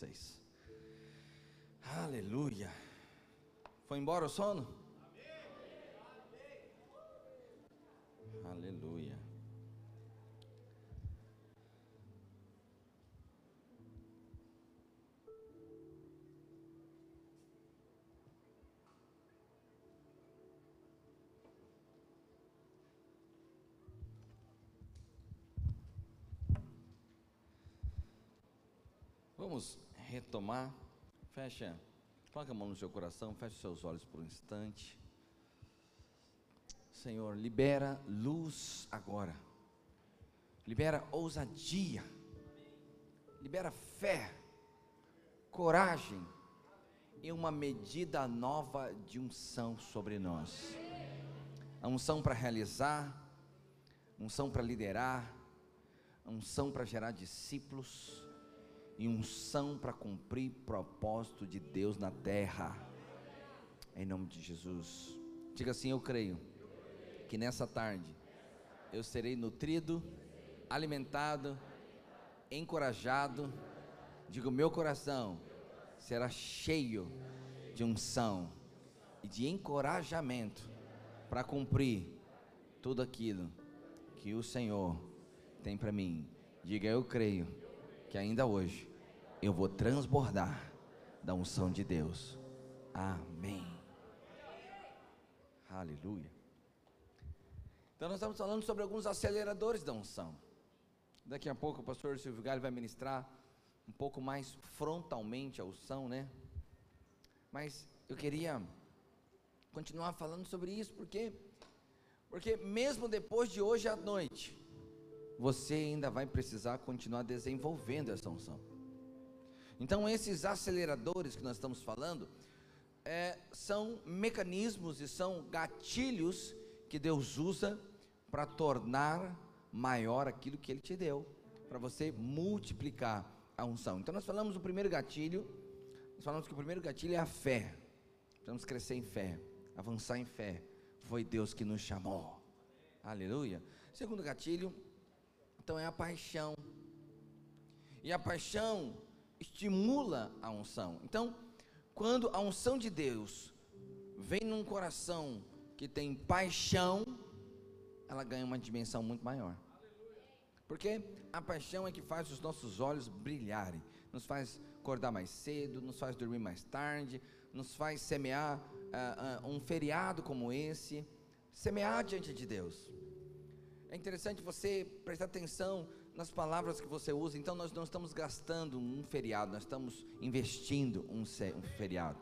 vocês. Aleluia. Foi embora o sono? Aleluia. Retomar. Fecha, coloca a mão no seu coração, fecha os seus olhos por um instante. Senhor, libera luz agora. Libera ousadia. Libera fé, coragem e uma medida nova de unção sobre nós. A unção para realizar, unção para liderar, unção para gerar discípulos e unção para cumprir propósito de Deus na terra. Em nome de Jesus. Diga assim: Eu creio que nessa tarde eu serei nutrido, alimentado, encorajado. Digo, meu coração será cheio de unção e de encorajamento para cumprir tudo aquilo que o Senhor tem para mim. Diga, eu creio que ainda hoje eu vou transbordar da unção de Deus. Amém. Aleluia. Então nós estamos falando sobre alguns aceleradores da unção. Daqui a pouco o pastor Silvio Galho vai ministrar um pouco mais frontalmente a unção, né? Mas eu queria continuar falando sobre isso porque porque mesmo depois de hoje à noite, você ainda vai precisar continuar desenvolvendo essa unção. Então, esses aceleradores que nós estamos falando é, são mecanismos e são gatilhos que Deus usa para tornar maior aquilo que Ele te deu, para você multiplicar a unção. Então, nós falamos o primeiro gatilho, nós falamos que o primeiro gatilho é a fé. Precisamos crescer em fé, avançar em fé. Foi Deus que nos chamou. Aleluia. Segundo gatilho, então é a paixão. E a paixão estimula a unção. Então, quando a unção de Deus vem num coração que tem paixão, ela ganha uma dimensão muito maior. Porque a paixão é que faz os nossos olhos brilharem, nos faz acordar mais cedo, nos faz dormir mais tarde, nos faz semear uh, uh, um feriado como esse, semear diante de Deus. É interessante você prestar atenção nas palavras que você usa. Então, nós não estamos gastando um feriado, nós estamos investindo um, um feriado.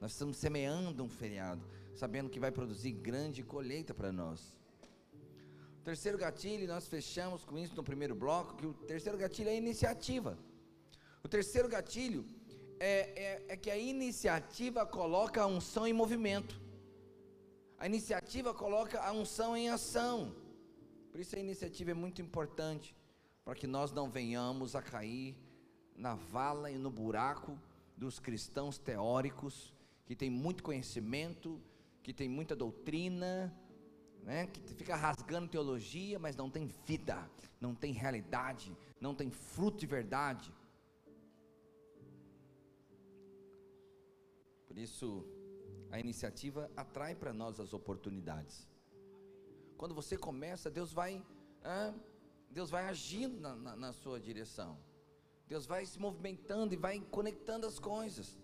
Nós estamos semeando um feriado, sabendo que vai produzir grande colheita para nós. O terceiro gatilho, nós fechamos com isso no primeiro bloco, que o terceiro gatilho é a iniciativa. O terceiro gatilho é, é, é que a iniciativa coloca a unção em movimento. A iniciativa coloca a unção em ação. Por isso a iniciativa é muito importante para que nós não venhamos a cair na vala e no buraco dos cristãos teóricos, que tem muito conhecimento, que tem muita doutrina, né, que fica rasgando teologia, mas não tem vida, não tem realidade, não tem fruto de verdade. Por isso, a iniciativa atrai para nós as oportunidades. Quando você começa, Deus vai ah, Deus vai agindo na, na, na sua direção. Deus vai se movimentando e vai conectando as coisas.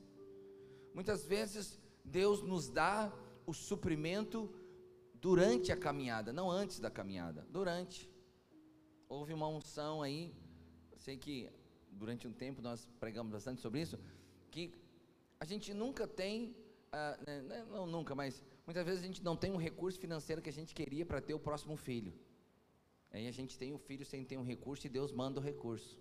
Muitas vezes Deus nos dá o suprimento durante a caminhada, não antes da caminhada, durante. Houve uma unção aí, sei que durante um tempo nós pregamos bastante sobre isso, que a gente nunca tem, ah, né, né, não nunca, mas muitas vezes a gente não tem um recurso financeiro que a gente queria para ter o próximo filho. Aí a gente tem o filho sem ter um recurso e Deus manda o recurso.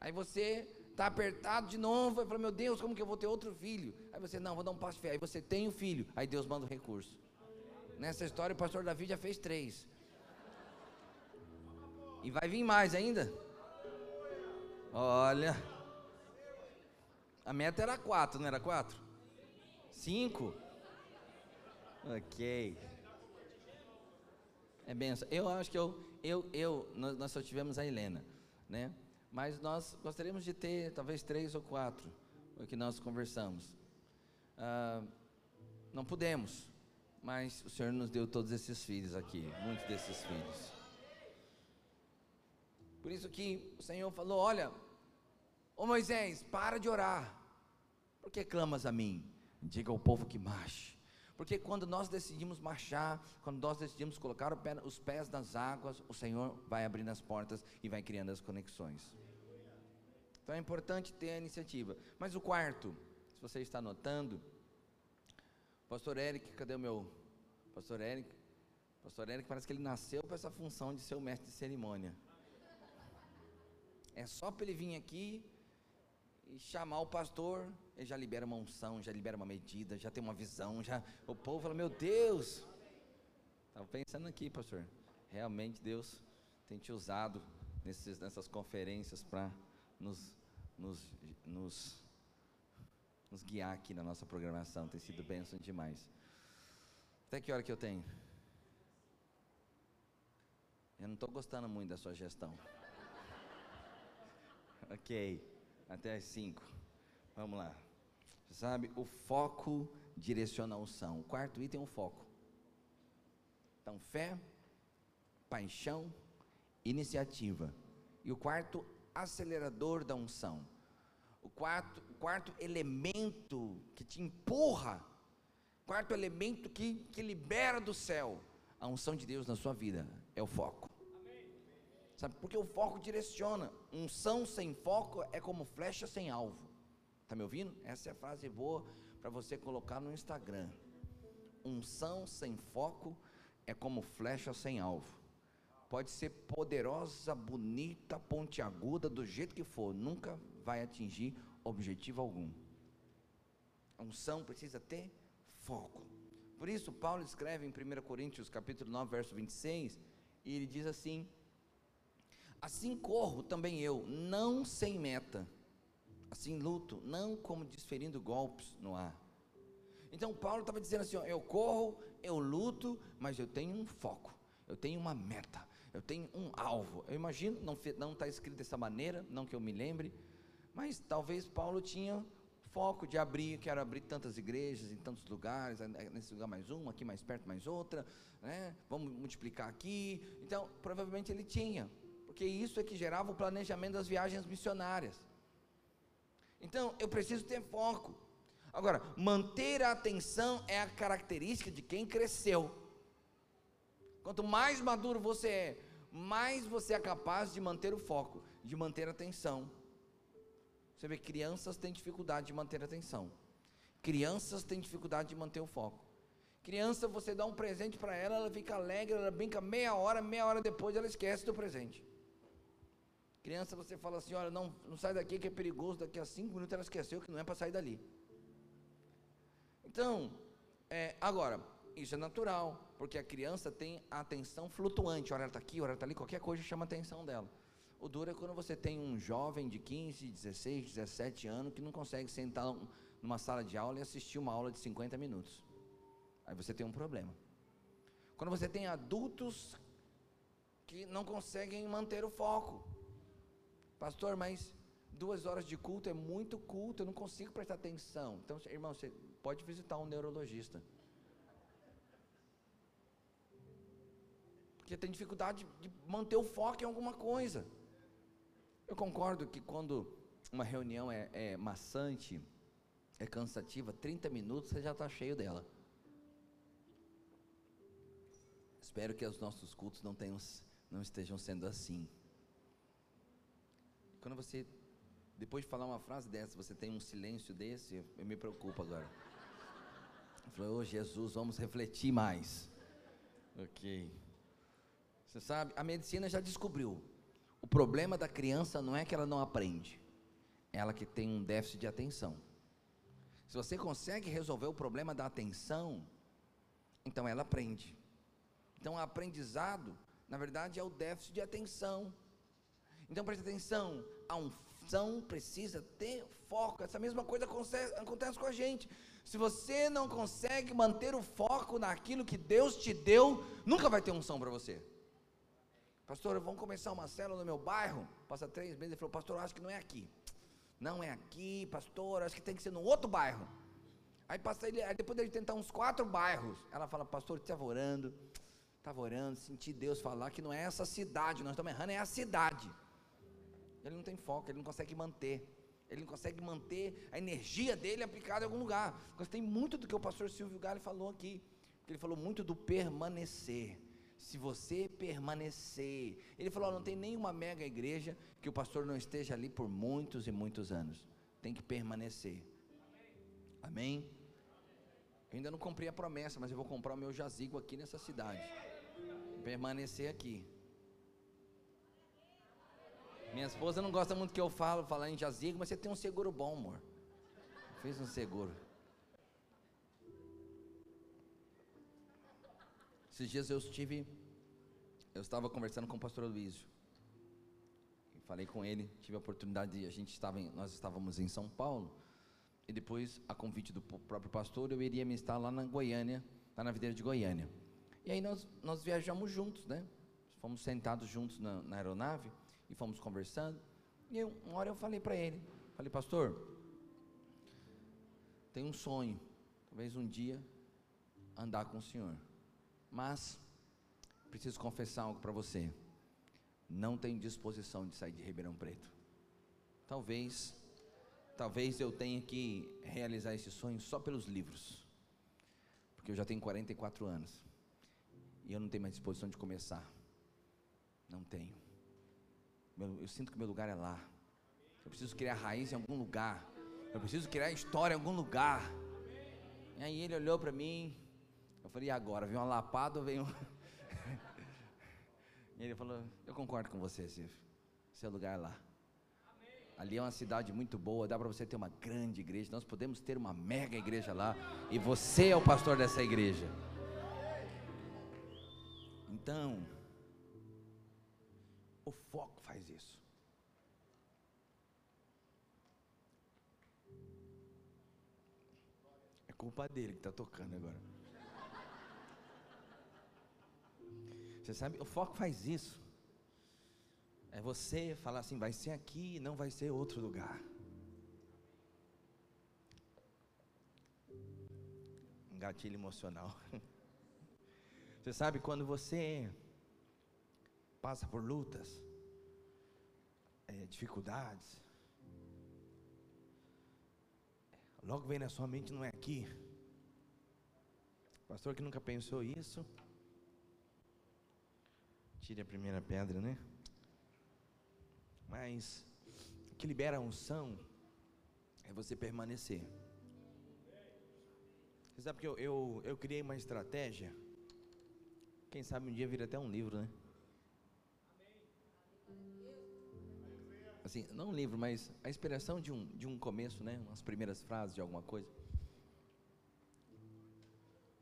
Aí você está apertado de novo, e fala, meu Deus, como que eu vou ter outro filho? Aí você, não, vou dar um passo de fé. Aí você tem o filho, aí Deus manda o recurso. Nessa história o pastor Davi já fez três. E vai vir mais ainda? Olha. A meta era quatro, não era quatro? Cinco? Ok. É benção. Eu acho que eu, eu, eu nós, só tivemos a Helena, né? mas nós gostaríamos de ter talvez três ou quatro, o que nós conversamos. Ah, não pudemos, mas o Senhor nos deu todos esses filhos aqui, muitos desses filhos. Por isso que o Senhor falou: Olha, ô Moisés, para de orar, por que clamas a mim? Diga ao povo que marche. Porque quando nós decidimos marchar, quando nós decidimos colocar os pés nas águas, o Senhor vai abrindo as portas e vai criando as conexões. Então é importante ter a iniciativa. Mas o quarto, se você está anotando, Pastor Eric, cadê o meu Pastor Eric? Pastor Eric parece que ele nasceu para essa função de ser o mestre de cerimônia. É só para ele vir aqui e chamar o pastor, ele já libera uma unção, já libera uma medida, já tem uma visão, já o povo fala: "Meu Deus!" Estava pensando aqui, pastor. Realmente Deus tem te usado nesses, nessas conferências para nos, nos, nos, nos guiar aqui na nossa programação. Tem sido bênção demais. Até que hora que eu tenho? Eu não estou gostando muito da sua gestão. ok, até as 5. Vamos lá. Você sabe, o foco direciona a unção. O quarto item é o foco. Então, fé, paixão, iniciativa. E o quarto, acelerador da unção. O quarto, o quarto elemento que te empurra, quarto elemento que, que libera do céu a unção de Deus na sua vida é o foco. Sabe, porque o foco direciona. Unção sem foco é como flecha sem alvo. Está me ouvindo? Essa é a frase boa para você colocar no Instagram. Unção sem foco é como flecha sem alvo. Pode ser poderosa, bonita, pontiaguda, do jeito que for, nunca vai atingir objetivo algum. A unção precisa ter foco. Por isso, Paulo escreve em 1 Coríntios capítulo 9, verso 26, e ele diz assim: Assim corro também eu, não sem meta, assim luto, não como desferindo golpes no ar. Então Paulo estava dizendo assim: ó, eu corro, eu luto, mas eu tenho um foco, eu tenho uma meta, eu tenho um alvo. Eu imagino, não está escrito dessa maneira, não que eu me lembre, mas talvez Paulo tinha foco de abrir, quero abrir tantas igrejas em tantos lugares, nesse lugar mais uma, aqui mais perto mais outra, né? vamos multiplicar aqui. Então, provavelmente ele tinha, porque isso é que gerava o planejamento das viagens missionárias. Então, eu preciso ter foco. Agora, manter a atenção é a característica de quem cresceu. Quanto mais maduro você é, mais você é capaz de manter o foco, de manter a atenção. Você vê, crianças têm dificuldade de manter a atenção. Crianças têm dificuldade de manter o foco. Criança, você dá um presente para ela, ela fica alegre, ela brinca meia hora, meia hora depois ela esquece do presente. Criança, você fala assim: olha, não, não sai daqui que é perigoso, daqui a cinco minutos ela esqueceu que não é para sair dali. Então, é, agora, isso é natural, porque a criança tem a atenção flutuante, hora ela está aqui, hora ela está ali, qualquer coisa chama a atenção dela. O duro é quando você tem um jovem de 15, 16, 17 anos que não consegue sentar numa sala de aula e assistir uma aula de 50 minutos. Aí você tem um problema. Quando você tem adultos que não conseguem manter o foco. Pastor, mas duas horas de culto é muito culto, eu não consigo prestar atenção. Então, irmão, você pode visitar um neurologista. Porque tem dificuldade de manter o foco em alguma coisa. Eu concordo que quando uma reunião é, é maçante, é cansativa, 30 minutos você já está cheio dela. Espero que os nossos cultos não, tenham, não estejam sendo assim. Quando você, depois de falar uma frase dessa, você tem um silêncio desse, eu me preocupo agora. Eu falei, oh Jesus, vamos refletir mais. Ok. Você sabe, a medicina já descobriu o problema da criança não é que ela não aprende, é ela que tem um déficit de atenção. Se você consegue resolver o problema da atenção, então ela aprende. Então, o aprendizado, na verdade, é o déficit de atenção. Então, preste atenção: a unção precisa ter foco. Essa mesma coisa acontece, com a gente. Se você não consegue manter o foco naquilo que Deus te deu, nunca vai ter unção para você. pastor, vamos começar uma célula no meu bairro. Passa três meses, ele falou, pastor, acho que não é aqui. Não é aqui, pastor, acho que tem que ser no outro bairro. Aí passa ele, aí depois dele tentar uns quatro bairros, ela fala, pastor, estava orando, estava orando, senti Deus falar que não é essa cidade, nós estamos errando, é a cidade. Ele não tem foco, ele não consegue manter. Ele não consegue manter a energia dele aplicada em algum lugar. Gostei muito do que o pastor Silvio Gale falou aqui. Ele falou muito do permanecer. Se você permanecer. Ele falou: não tem nenhuma mega igreja que o pastor não esteja ali por muitos e muitos anos. Tem que permanecer. Amém? Eu ainda não cumpri a promessa, mas eu vou comprar o meu jazigo aqui nessa cidade. Permanecer aqui. Minha esposa não gosta muito que eu falo, falar em jazigo, mas você tem um seguro bom, amor. Fiz um seguro. Esses dias eu estive, eu estava conversando com o pastor Luísio. Falei com ele, tive a oportunidade de, a gente estava em, nós estávamos em São Paulo, e depois, a convite do próprio pastor, eu iria me estar lá na Goiânia, lá na videira de Goiânia. E aí nós, nós viajamos juntos, né? Fomos sentados juntos na, na aeronave, e fomos conversando. E eu, uma hora eu falei para ele, falei, pastor, tenho um sonho, talvez um dia andar com o senhor. Mas preciso confessar algo para você. Não tenho disposição de sair de Ribeirão Preto. Talvez, talvez eu tenha que realizar esse sonho só pelos livros. Porque eu já tenho 44 anos. E eu não tenho mais disposição de começar. Não tenho eu sinto que meu lugar é lá. Eu preciso criar raiz em algum lugar. Eu preciso criar história em algum lugar. E aí ele olhou para mim. Eu falei, e agora? Vem uma lapada ou vem um. e ele falou: Eu concordo com você, Silvio. Seu lugar é lá. Ali é uma cidade muito boa, dá para você ter uma grande igreja. Nós podemos ter uma mega igreja lá. E você é o pastor dessa igreja. Então, o foco faz isso. É culpa dele que está tocando agora. Você sabe, o foco faz isso. É você falar assim, vai ser aqui, não vai ser outro lugar. Um gatilho emocional. Você sabe quando você passa por lutas, é, dificuldades, logo vem na sua mente, não é aqui. Pastor que nunca pensou isso, tire a primeira pedra, né? Mas o que libera a unção é você permanecer. Você sabe que eu, eu, eu criei uma estratégia. Quem sabe um dia vira até um livro, né? Assim, não um livro, mas a inspiração de um, de um começo, né? Umas primeiras frases de alguma coisa.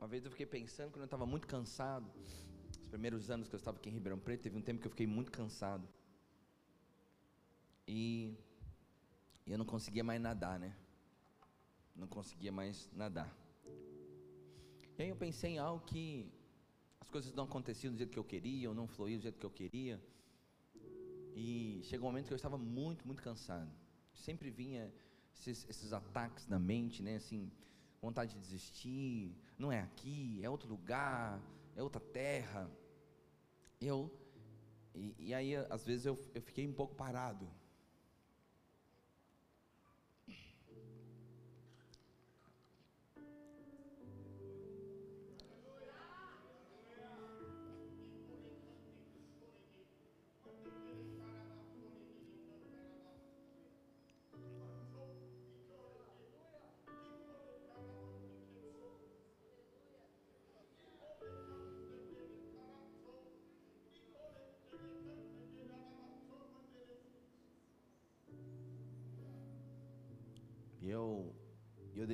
Uma vez eu fiquei pensando, quando eu estava muito cansado, os primeiros anos que eu estava aqui em Ribeirão Preto, teve um tempo que eu fiquei muito cansado. E eu não conseguia mais nadar, né? Não conseguia mais nadar. E aí eu pensei em algo que as coisas não aconteciam do jeito que eu queria, ou não fluíam do jeito que eu queria. E chegou um momento que eu estava muito, muito cansado. Sempre vinha esses, esses ataques na mente, né? Assim, vontade de desistir. Não é aqui, é outro lugar, é outra terra. Eu e, e aí às vezes eu, eu fiquei um pouco parado.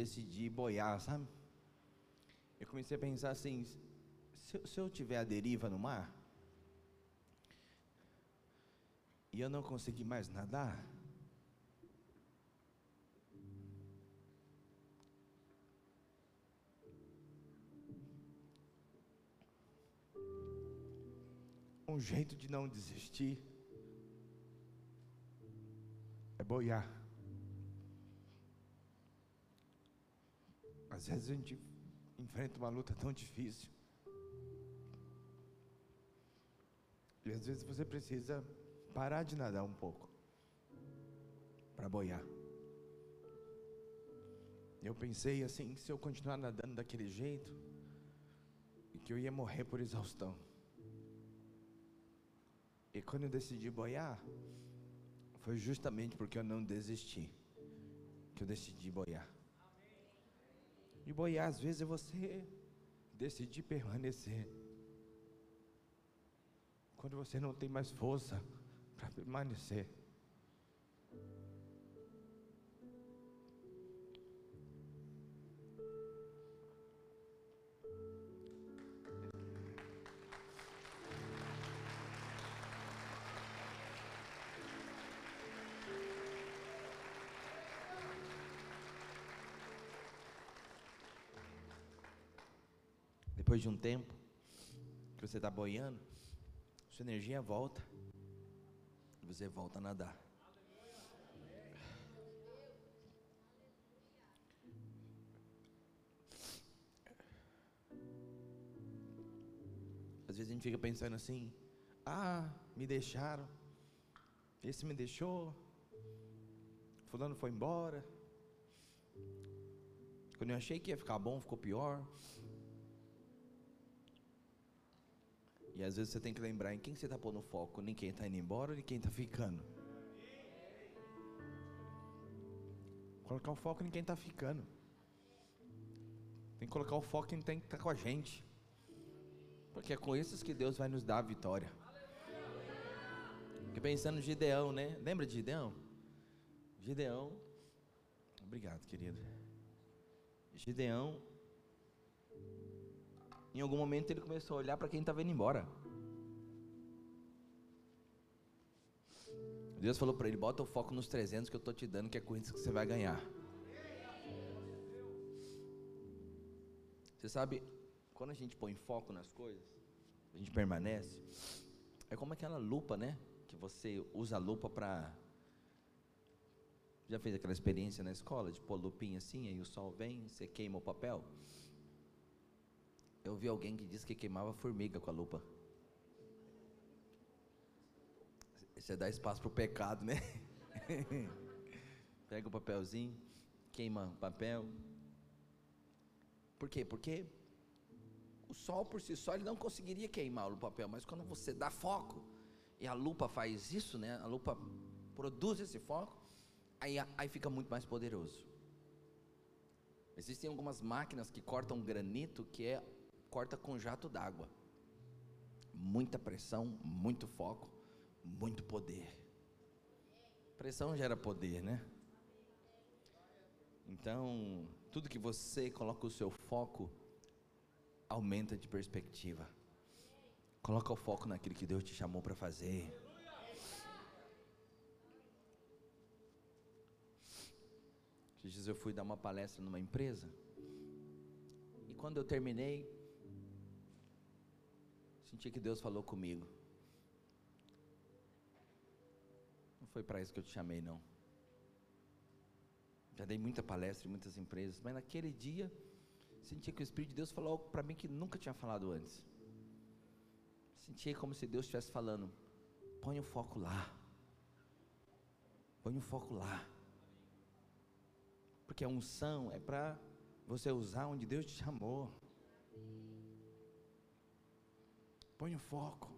Decidi boiar, sabe? Eu comecei a pensar assim: se, se eu tiver a deriva no mar, e eu não conseguir mais nadar, um jeito de não desistir é boiar. Às vezes a gente enfrenta uma luta tão difícil. E às vezes você precisa parar de nadar um pouco para boiar. Eu pensei assim, se eu continuar nadando daquele jeito, que eu ia morrer por exaustão. E quando eu decidi boiar, foi justamente porque eu não desisti que eu decidi boiar. E boiar às vezes é você decidir permanecer. Quando você não tem mais força para permanecer. Depois de um tempo que você está boiando, sua energia volta e você volta a nadar. Às vezes a gente fica pensando assim: ah, me deixaram, esse me deixou, Fulano foi embora. Quando eu achei que ia ficar bom, ficou pior. E às vezes você tem que lembrar em quem você está pondo foco, nem quem está indo embora, nem quem está ficando. Colocar o foco em quem está ficando. Tem que colocar o foco em quem está com a gente. Porque é com esses que Deus vai nos dar a vitória. Fiquei pensando em Gideão, né? Lembra de Gideão? Gideão. Obrigado, querido. Gideão em algum momento ele começou a olhar para quem estava indo embora. Deus falou para ele: bota o foco nos 300 que eu estou te dando, que é isso que você vai ganhar. Você sabe, quando a gente põe foco nas coisas, a gente permanece. É como aquela lupa, né? Que você usa a lupa para. Já fez aquela experiência na escola de pôr lupinha assim, aí o sol vem, você queima o papel? Eu vi alguém que disse que queimava formiga com a lupa. Você dá espaço para o pecado, né? Pega o papelzinho, queima o papel. Por quê? Porque o sol por si só ele não conseguiria queimar o papel, mas quando você dá foco e a lupa faz isso, né? A lupa produz esse foco, aí, aí fica muito mais poderoso. Existem algumas máquinas que cortam granito que é corta com jato d'água. Muita pressão, muito foco, muito poder. Pressão gera poder, né? Então, tudo que você coloca o seu foco aumenta de perspectiva. Coloca o foco naquilo que Deus te chamou para fazer. Eu fui dar uma palestra numa empresa. E quando eu terminei, Senti que Deus falou comigo. Não foi para isso que eu te chamei, não. Já dei muita palestra em muitas empresas, mas naquele dia senti que o Espírito de Deus falou algo para mim que nunca tinha falado antes. Senti como se Deus estivesse falando: põe o foco lá. Põe o foco lá. Porque a unção é para você usar onde Deus te chamou. Põe o foco.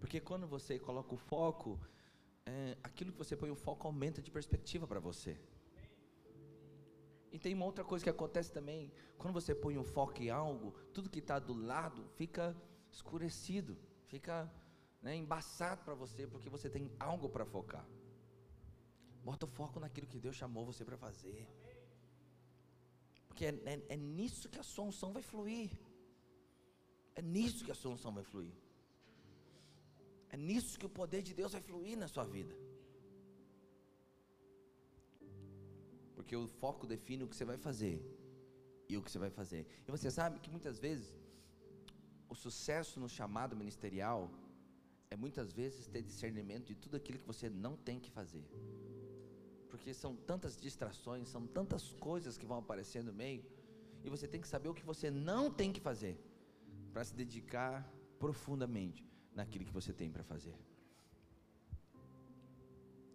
Porque quando você coloca o foco, é, aquilo que você põe o foco aumenta de perspectiva para você. E tem uma outra coisa que acontece também: quando você põe um foco em algo, tudo que está do lado fica escurecido, fica né, embaçado para você, porque você tem algo para focar. Bota o foco naquilo que Deus chamou você para fazer. Porque é, é, é nisso que a sua unção vai fluir. É nisso que a sua unção vai fluir. É nisso que o poder de Deus vai fluir na sua vida. Porque o foco define o que você vai fazer e o que você vai fazer. E você sabe que muitas vezes o sucesso no chamado ministerial é muitas vezes ter discernimento de tudo aquilo que você não tem que fazer. Porque são tantas distrações, são tantas coisas que vão aparecer no meio, e você tem que saber o que você não tem que fazer, para se dedicar profundamente naquilo que você tem para fazer.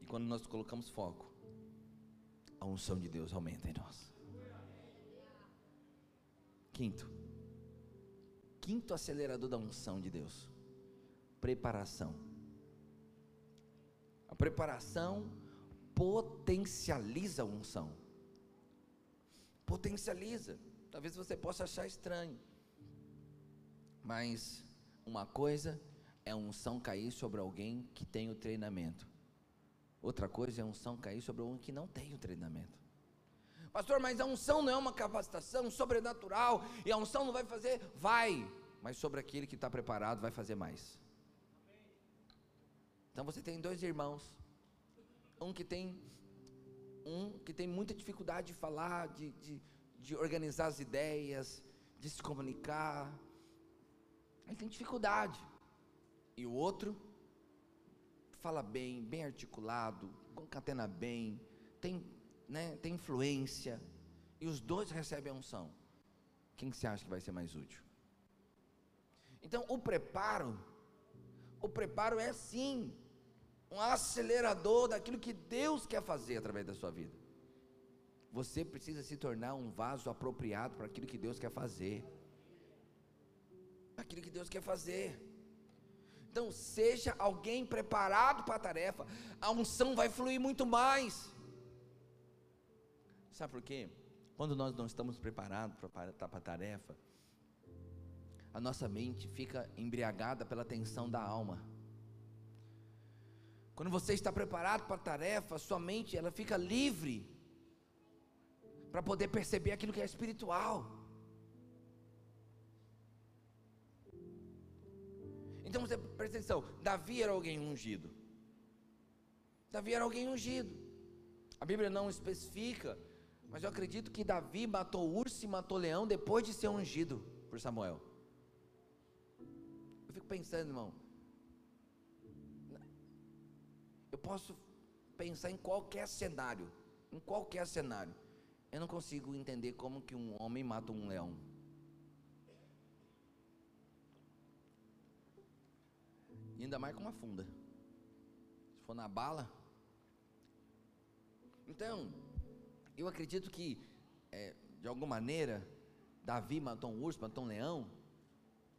E quando nós colocamos foco, a unção de Deus aumenta em nós. Quinto, quinto acelerador da unção de Deus: preparação. A preparação potencializa a unção. Potencializa. Talvez você possa achar estranho, mas uma coisa é a unção cair sobre alguém que tem o treinamento. Outra coisa é a unção cair sobre alguém que não tem o treinamento. Pastor, mas a unção não é uma capacitação sobrenatural e a unção não vai fazer? Vai, mas sobre aquele que está preparado vai fazer mais. Então você tem dois irmãos, um que tem um que tem muita dificuldade de falar, de, de, de organizar as ideias, de se comunicar. Ele tem dificuldade. E o outro fala bem, bem articulado, concatena bem, tem né, tem influência, e os dois recebem a unção, quem você acha que vai ser mais útil? Então, o preparo, o preparo é sim um acelerador daquilo que Deus quer fazer através da sua vida. Você precisa se tornar um vaso apropriado para aquilo que Deus quer fazer. Aquilo que Deus quer fazer. Então, seja alguém preparado para a tarefa, a unção vai fluir muito mais. Sabe por quê? Quando nós não estamos preparados para a tarefa, a nossa mente fica embriagada pela tensão da alma. Quando você está preparado para a tarefa, sua mente ela fica livre para poder perceber aquilo que é espiritual. Então você presta atenção, Davi era alguém ungido. Davi era alguém ungido. A Bíblia não especifica mas eu acredito que Davi matou urso e matou leão depois de ser ungido por Samuel. Eu fico pensando, irmão. Eu posso pensar em qualquer cenário, em qualquer cenário. Eu não consigo entender como que um homem mata um leão. E ainda mais com uma funda. Se for na bala. Então, eu acredito que, é, de alguma maneira, Davi matou um urso, matou um leão,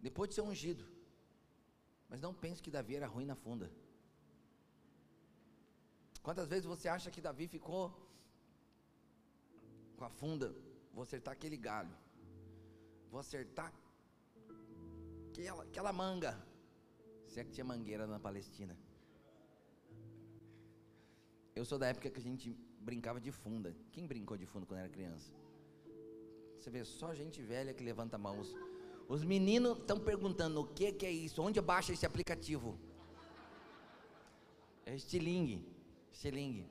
depois de ser ungido. Mas não pense que Davi era ruim na funda. Quantas vezes você acha que Davi ficou com a funda? Vou acertar aquele galho, vou acertar aquela, aquela manga. Se é que tinha mangueira na Palestina. Eu sou da época que a gente brincava de funda. Quem brincou de funda quando era criança? Você vê só gente velha que levanta a mão. Os, os meninos estão perguntando o que, que é isso, onde baixa esse aplicativo? É estilingue. Estilingue.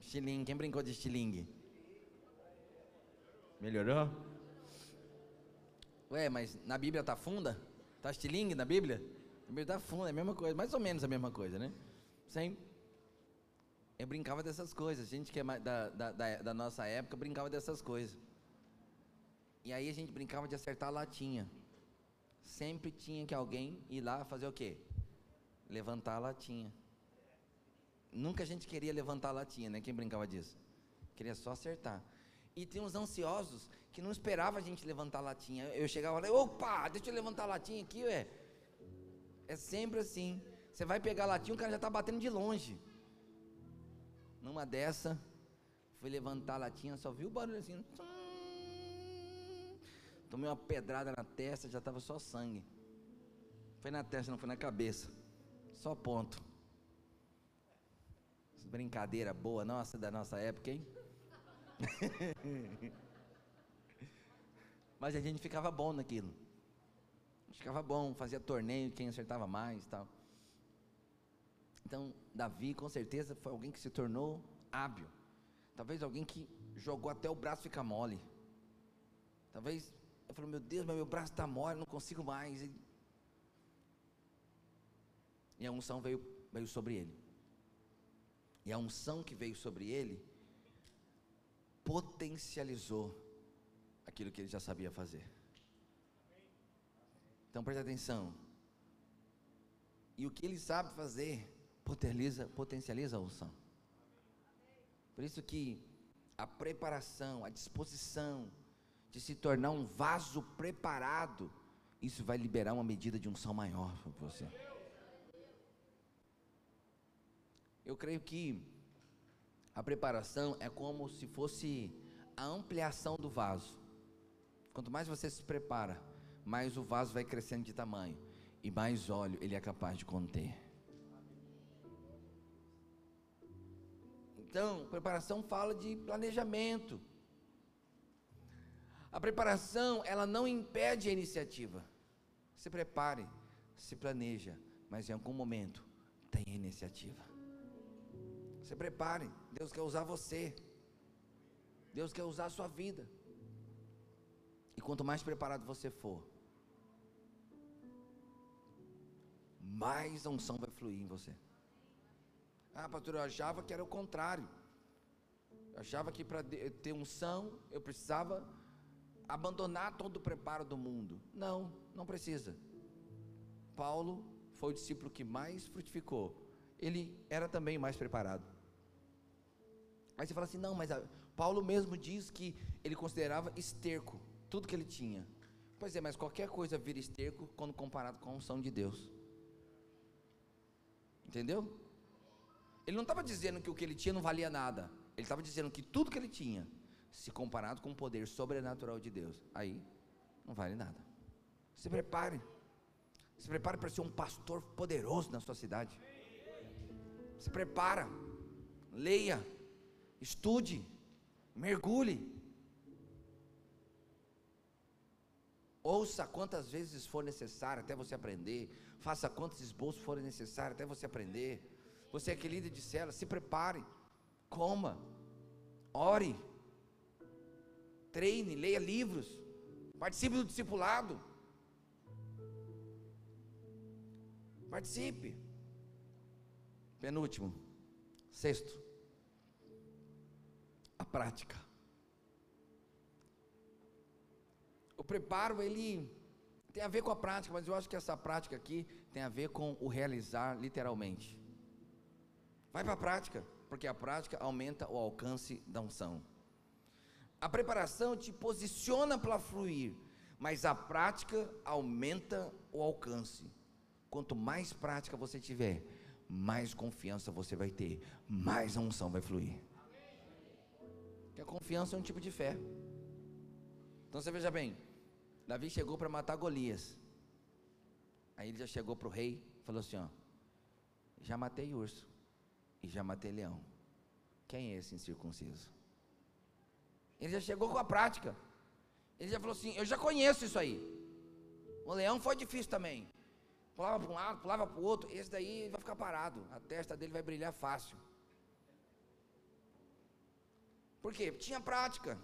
Estilingue. Quem brincou de estilingue? Melhorou? Ué, mas na Bíblia tá funda? Tá estilingue na Bíblia? Na Bíblia tá funda, é a mesma coisa, mais ou menos a mesma coisa, né? Sem eu brincava dessas coisas. A gente que é da, da, da, da nossa época brincava dessas coisas. E aí a gente brincava de acertar a latinha. Sempre tinha que alguém ir lá fazer o quê? Levantar a latinha. Nunca a gente queria levantar a latinha, né? Quem brincava disso? Queria só acertar. E tem uns ansiosos que não esperava a gente levantar a latinha. Eu chegava lá, opa, deixa eu levantar a latinha aqui, ué. É sempre assim. Você vai pegar a latinha, o cara já está batendo de longe. Numa dessa, fui levantar a latinha, só vi o barulho assim. Tomei uma pedrada na testa, já estava só sangue. Foi na testa, não foi na cabeça. Só ponto. Brincadeira boa, nossa, da nossa época, hein? Mas a gente ficava bom naquilo. Ficava bom, fazia torneio, quem acertava mais e tal. Então, Davi com certeza foi alguém que se tornou hábil. Talvez alguém que jogou até o braço ficar mole. Talvez Eu falei, meu Deus, mas meu braço está mole, não consigo mais. E a unção veio, veio sobre ele. E a unção que veio sobre ele potencializou aquilo que ele já sabia fazer. Então preste atenção. E o que ele sabe fazer potencializa, potencializa a unção. Por isso que a preparação, a disposição de se tornar um vaso preparado, isso vai liberar uma medida de unção maior para você. Eu creio que a preparação é como se fosse a ampliação do vaso. Quanto mais você se prepara, mais o vaso vai crescendo de tamanho e mais óleo ele é capaz de conter. Então, preparação fala de planejamento. A preparação, ela não impede a iniciativa. Se prepare, se planeja, mas em algum momento tem iniciativa. Se prepare, Deus quer usar você. Deus quer usar a sua vida. E quanto mais preparado você for, mais a unção vai fluir em você. Ah, pastor, eu achava que era o contrário. Eu achava que para ter unção eu precisava abandonar todo o preparo do mundo. Não, não precisa. Paulo foi o discípulo que mais frutificou. Ele era também mais preparado. Aí você fala assim: não, mas a, Paulo mesmo diz que ele considerava esterco tudo que ele tinha. Pois é, mas qualquer coisa vira esterco quando comparado com a unção de Deus. Entendeu? Ele não estava dizendo que o que ele tinha não valia nada. Ele estava dizendo que tudo que ele tinha, se comparado com o poder sobrenatural de Deus, aí não vale nada. Se prepare. Se prepare para ser um pastor poderoso na sua cidade. Se prepara. Leia. Estude. Mergulhe. Ouça quantas vezes for necessário até você aprender. Faça quantos esboços forem necessários até você aprender. Você é que líder de cela, se prepare. Coma. Ore. Treine, leia livros. Participe do discipulado. Participe. Penúltimo. Sexto. Prática. O preparo, ele tem a ver com a prática, mas eu acho que essa prática aqui tem a ver com o realizar literalmente. Vai para a prática, porque a prática aumenta o alcance da unção. A preparação te posiciona para fluir, mas a prática aumenta o alcance. Quanto mais prática você tiver, mais confiança você vai ter, mais a unção vai fluir. Porque a confiança é um tipo de fé. Então você veja bem, Davi chegou para matar Golias. Aí ele já chegou para o rei falou assim: ó, já matei urso e já matei leão. Quem é esse incircunciso? Ele já chegou com a prática. Ele já falou assim: eu já conheço isso aí. O leão foi difícil também. Pulava para um lado, pulava para o outro. Esse daí vai ficar parado. A testa dele vai brilhar fácil. Por quê? Tinha prática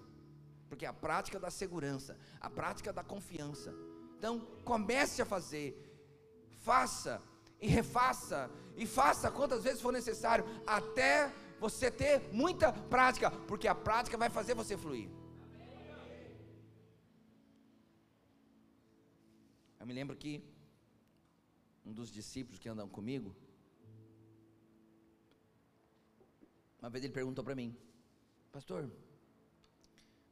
porque a prática da segurança, a prática da confiança. Então, comece a fazer, faça e refaça, e faça quantas vezes for necessário, até você ter muita prática, porque a prática vai fazer você fluir. Eu me lembro que um dos discípulos que andam comigo, uma vez ele perguntou para mim, pastor,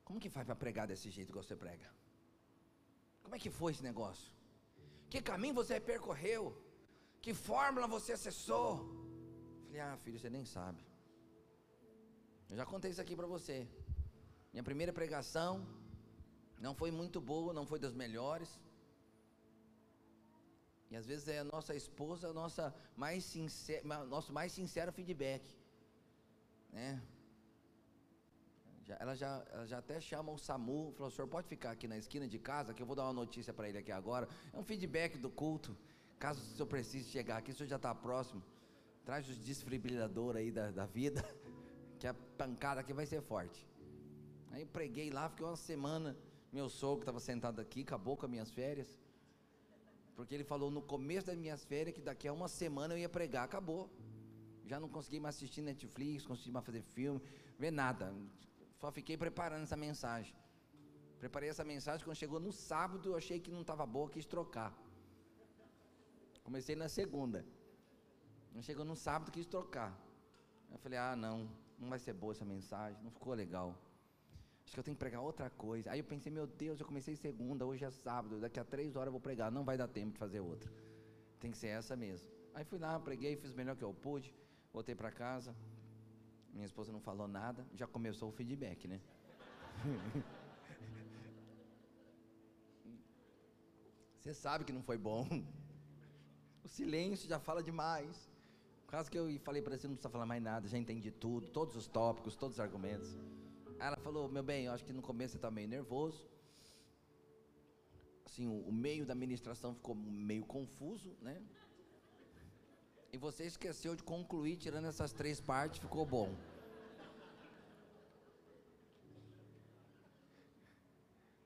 como que faz para pregar desse jeito que você prega? Como é que foi esse negócio? Que caminho você percorreu? Que fórmula você acessou? Falei, ah, filho, você nem sabe. Eu já contei isso aqui para você. Minha primeira pregação não foi muito boa, não foi das melhores. E às vezes é a nossa esposa, nossa mais sincero, nosso mais sincero feedback. Né? Já, ela, já, ela já até chama o SAMU, falou, senhor pode ficar aqui na esquina de casa, que eu vou dar uma notícia para ele aqui agora. É um feedback do culto. Caso o senhor precise chegar aqui, o senhor já está próximo. Traz os desfibriladores aí da, da vida, que a pancada aqui vai ser forte. Aí preguei lá, fiquei uma semana Meu sogro estava sentado aqui, acabou com as minhas férias. Porque ele falou no começo das minhas férias que daqui a uma semana eu ia pregar, acabou. Já não consegui mais assistir Netflix, consegui mais fazer filme, ver nada. Só fiquei preparando essa mensagem. Preparei essa mensagem, quando chegou no sábado, eu achei que não estava boa, quis trocar. Comecei na segunda. Chegou no sábado, quis trocar. Eu falei, ah não, não vai ser boa essa mensagem, não ficou legal. Acho que eu tenho que pregar outra coisa. Aí eu pensei, meu Deus, eu comecei segunda, hoje é sábado, daqui a três horas eu vou pregar, não vai dar tempo de fazer outra. Tem que ser essa mesmo. Aí fui lá, preguei, fiz o melhor que eu pude, voltei para casa. Minha esposa não falou nada, já começou o feedback, né? Você sabe que não foi bom. O silêncio já fala demais. Causa que eu falei para você, não precisa falar mais nada, já entendi tudo, todos os tópicos, todos os argumentos. Ela falou, meu bem, eu acho que no começo você está meio nervoso. Assim, o, meio da ministração ficou meio confuso, né? E você esqueceu de concluir, tirando essas três partes, ficou bom.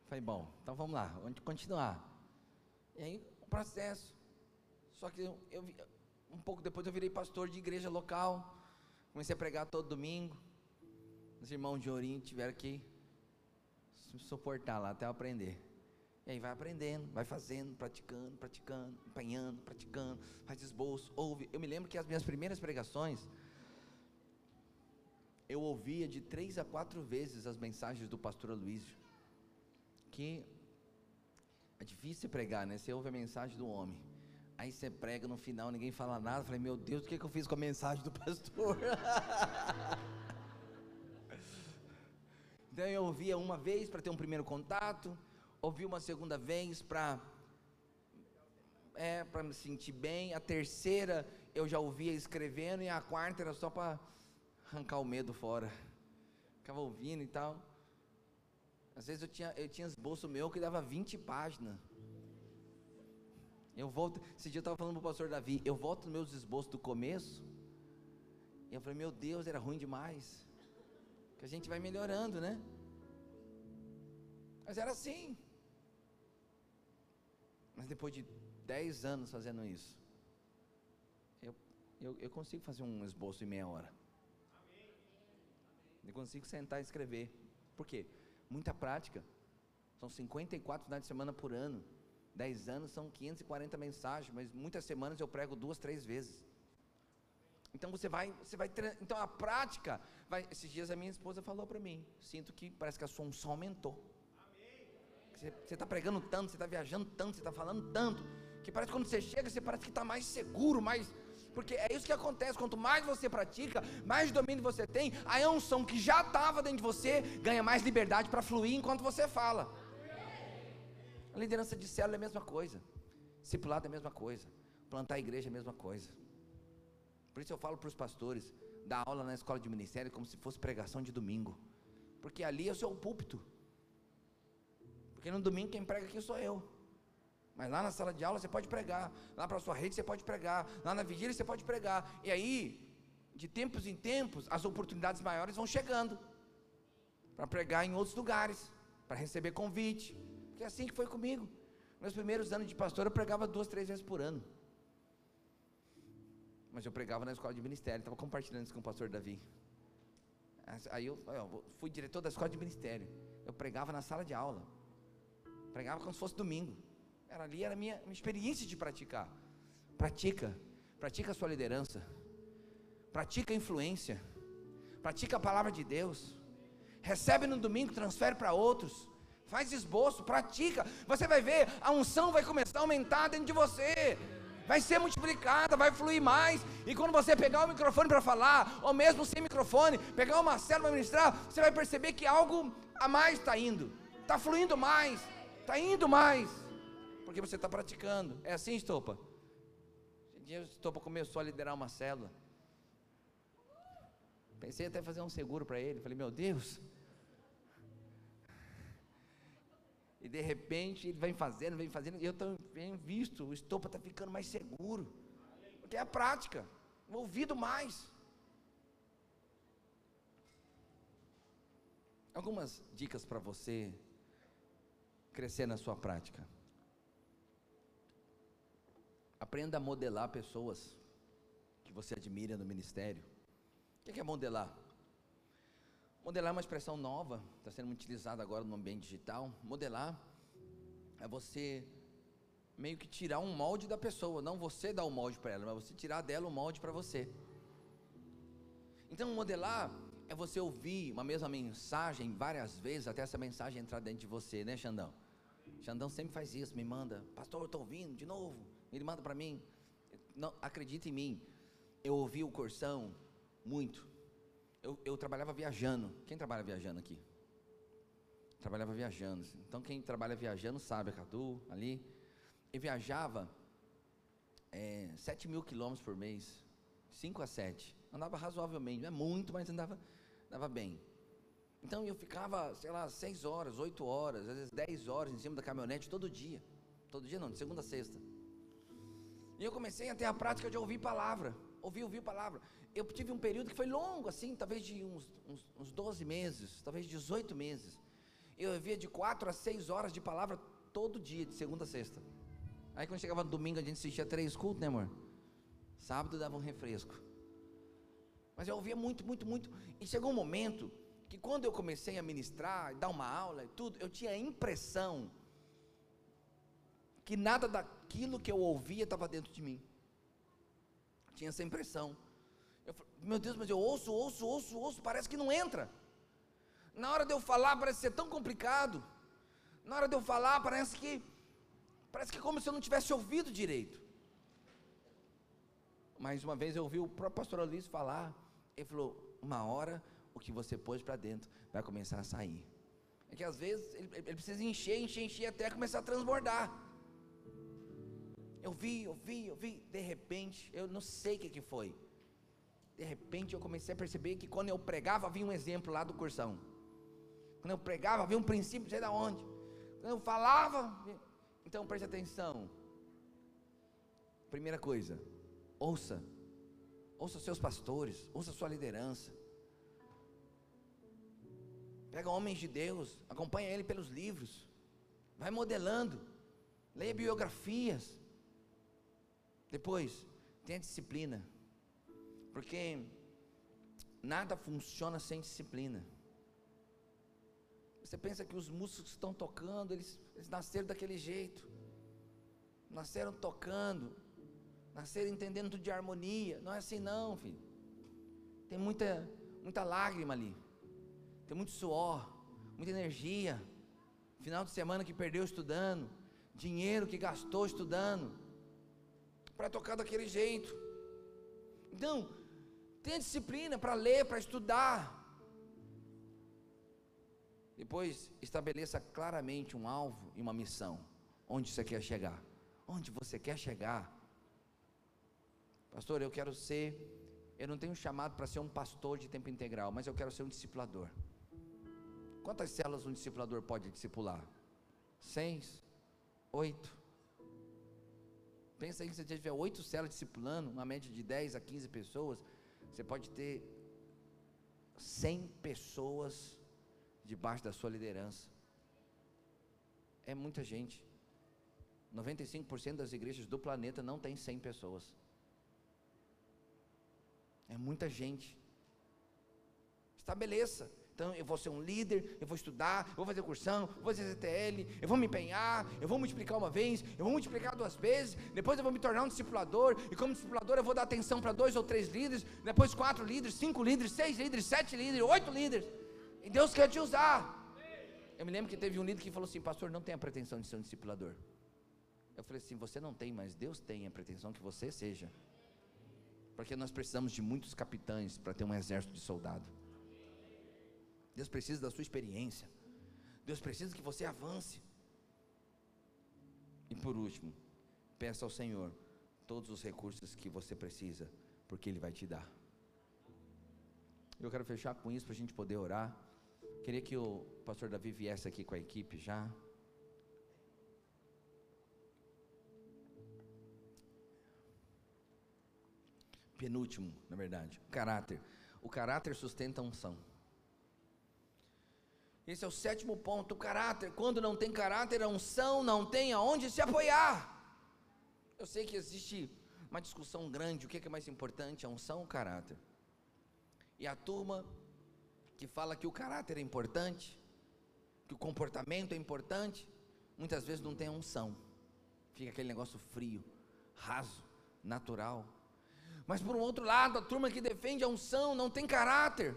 Falei, bom, então vamos lá, vamos continuar. E aí, o processo. Só que eu, eu, um pouco depois eu virei pastor de igreja local. Comecei a pregar todo domingo. Os irmãos de Ourinho tiveram que suportar lá até eu aprender. E aí vai aprendendo, vai fazendo, praticando, praticando, empenhando, praticando, faz esboço, ouve. Eu me lembro que as minhas primeiras pregações, eu ouvia de três a quatro vezes as mensagens do pastor Aloysio. Que é difícil pregar, né? Você ouve a mensagem do homem. Aí você prega no final, ninguém fala nada. Eu falei, meu Deus, o que, que eu fiz com a mensagem do pastor? então eu ouvia uma vez para ter um primeiro contato, ouvi uma segunda vez para é, para me sentir bem. A terceira eu já ouvia escrevendo e a quarta era só para arrancar o medo fora. Ficava ouvindo e tal. Às vezes eu tinha, eu tinha esboço meu que dava 20 páginas. Eu volto, esse dia eu estava falando para o pastor Davi, eu volto nos meus esboços do começo, e eu falei, meu Deus, era ruim demais. Que a gente vai melhorando, né? Mas era assim. Mas depois de 10 anos fazendo isso, eu, eu, eu consigo fazer um esboço em meia hora. Eu consigo sentar e escrever. Por quê? Muita prática. São 54 finais de semana por ano. 10 anos são 540 mensagens, mas muitas semanas eu prego duas, três vezes. Então você vai, você vai, então a prática, vai, esses dias a minha esposa falou para mim, sinto que parece que a sua unção aumentou. Você está pregando tanto, você está viajando tanto, você está falando tanto, que parece que quando você chega, você parece que está mais seguro, mais. Porque é isso que acontece, quanto mais você pratica, mais domínio você tem, a unção que já estava dentro de você ganha mais liberdade para fluir enquanto você fala. A liderança de célula é a mesma coisa, discipulado é a mesma coisa, plantar a igreja é a mesma coisa. Por isso eu falo para os pastores, dar aula na escola de ministério como se fosse pregação de domingo, porque ali é o seu púlpito. Porque no domingo quem prega aqui sou eu. Mas lá na sala de aula você pode pregar, lá para a sua rede você pode pregar, lá na vigília você pode pregar. E aí, de tempos em tempos, as oportunidades maiores vão chegando para pregar em outros lugares, para receber convite. Porque é assim que foi comigo. Meus primeiros anos de pastor eu pregava duas, três vezes por ano. Mas eu pregava na escola de ministério, estava compartilhando isso com o pastor Davi. Aí eu, eu fui diretor da escola de ministério. Eu pregava na sala de aula. Pregava como se fosse domingo. Era ali, era a minha, minha experiência de praticar. Pratica. Pratica a sua liderança. Pratica a influência. Pratica a palavra de Deus. Recebe no domingo, transfere para outros. Faz esboço, pratica. Você vai ver, a unção vai começar a aumentar dentro de você. Vai ser multiplicada, vai fluir mais. E quando você pegar o microfone para falar, ou mesmo sem microfone, pegar uma célula para ministrar, você vai perceber que algo a mais está indo. Está fluindo mais. Está indo mais. Porque você está praticando. É assim, Estopa? Estopa começou a liderar uma célula. Pensei até fazer um seguro para ele. Falei, meu Deus. E de repente ele vem fazendo, vem fazendo. E eu tenho visto, o Estopa está ficando mais seguro. Porque é a prática. Ouvido mais. Algumas dicas para você crescer na sua prática. Aprenda a modelar pessoas que você admira no ministério. O que é modelar? Modelar é uma expressão nova, está sendo muito utilizada agora no ambiente digital. Modelar é você meio que tirar um molde da pessoa, não você dar o molde para ela, mas você tirar dela o molde para você. Então, modelar é você ouvir uma mesma mensagem várias vezes até essa mensagem entrar dentro de você, né, Xandão? Xandão sempre faz isso, me manda, pastor, eu estou ouvindo de novo. Ele manda para mim. Não, acredita em mim. Eu ouvi o Corsão muito. Eu, eu trabalhava viajando. Quem trabalha viajando aqui? Trabalhava viajando. Então quem trabalha viajando sabe, a Cadu ali. Eu viajava é, 7 mil quilômetros por mês. 5 a 7. Andava razoavelmente, não é muito, mas andava, andava bem. Então eu ficava, sei lá, 6 horas, 8 horas, às vezes 10 horas em cima da caminhonete todo dia. Todo dia não, de segunda a sexta. E eu comecei a ter a prática de ouvir palavra. Ouvir, ouvir palavra. Eu tive um período que foi longo, assim, talvez de uns, uns, uns 12 meses, talvez 18 meses. Eu ouvia de 4 a 6 horas de palavra todo dia, de segunda a sexta. Aí quando chegava no domingo, a gente assistia três cultos, né amor? Sábado dava um refresco. Mas eu ouvia muito, muito, muito. E chegou um momento que quando eu comecei a ministrar, dar uma aula e tudo, eu tinha a impressão que nada daquilo que eu ouvia estava dentro de mim. Tinha essa impressão. Eu, meu Deus, mas eu ouço, ouço, ouço, ouço, parece que não entra. Na hora de eu falar, parece ser tão complicado. Na hora de eu falar, parece que parece que como se eu não tivesse ouvido direito. Mais uma vez eu ouvi o próprio pastor Luiz falar. Ele falou: uma hora o que você pôs para dentro vai começar a sair. É que às vezes ele, ele precisa encher, encher, encher até começar a transbordar. Eu vi, eu vi, eu vi, de repente, eu não sei o que, que foi. De repente eu comecei a perceber que quando eu pregava, havia um exemplo lá do cursão. Quando eu pregava, havia um princípio, não sei de onde. Quando eu falava, então preste atenção. Primeira coisa, ouça. Ouça seus pastores, ouça sua liderança. Pega homens de Deus, acompanha ele pelos livros. Vai modelando. Leia biografias. Depois, tenha disciplina. Porque nada funciona sem disciplina. Você pensa que os músicos estão tocando, eles, eles nasceram daquele jeito. Nasceram tocando. Nasceram entendendo tudo de harmonia. Não é assim não, filho. Tem muita, muita lágrima ali. Tem muito suor, muita energia. Final de semana que perdeu estudando. Dinheiro que gastou estudando para tocar daquele jeito. Então, tenha disciplina para ler, para estudar. Depois, estabeleça claramente um alvo e uma missão. Onde você quer chegar? Onde você quer chegar? Pastor, eu quero ser, eu não tenho chamado para ser um pastor de tempo integral, mas eu quero ser um discipulador. Quantas células um discipulador pode discipular? Seis? Oito? Pensa aí que se você tiver oito células discipulando, uma média de 10 a 15 pessoas, você pode ter 100 pessoas debaixo da sua liderança. É muita gente. 95% das igrejas do planeta não tem 100 pessoas. É muita gente. Estabeleça. Então eu vou ser um líder, eu vou estudar, eu vou fazer cursão, eu vou fazer CTL, eu vou me empenhar, eu vou multiplicar uma vez, eu vou multiplicar duas vezes, depois eu vou me tornar um discipulador, e como discipulador eu vou dar atenção para dois ou três líderes, depois quatro líderes, cinco líderes, seis líderes, sete líderes, oito líderes. E Deus quer te usar. Eu me lembro que teve um líder que falou assim, pastor, não tenha pretensão de ser um discipulador. Eu falei assim, você não tem, mas Deus tem a pretensão que você seja. Porque nós precisamos de muitos capitães para ter um exército de soldado. Deus precisa da sua experiência. Deus precisa que você avance. E por último, peça ao Senhor todos os recursos que você precisa, porque Ele vai te dar. Eu quero fechar com isso para a gente poder orar. Queria que o pastor Davi viesse aqui com a equipe já. Penúltimo, na verdade, o caráter. O caráter sustenta a unção. Esse é o sétimo ponto, o caráter. Quando não tem caráter, a unção não tem aonde se apoiar. Eu sei que existe uma discussão grande, o que é mais importante, a unção ou o caráter? E a turma que fala que o caráter é importante, que o comportamento é importante, muitas vezes não tem a unção. Fica aquele negócio frio, raso, natural. Mas por um outro lado, a turma que defende a unção não tem caráter.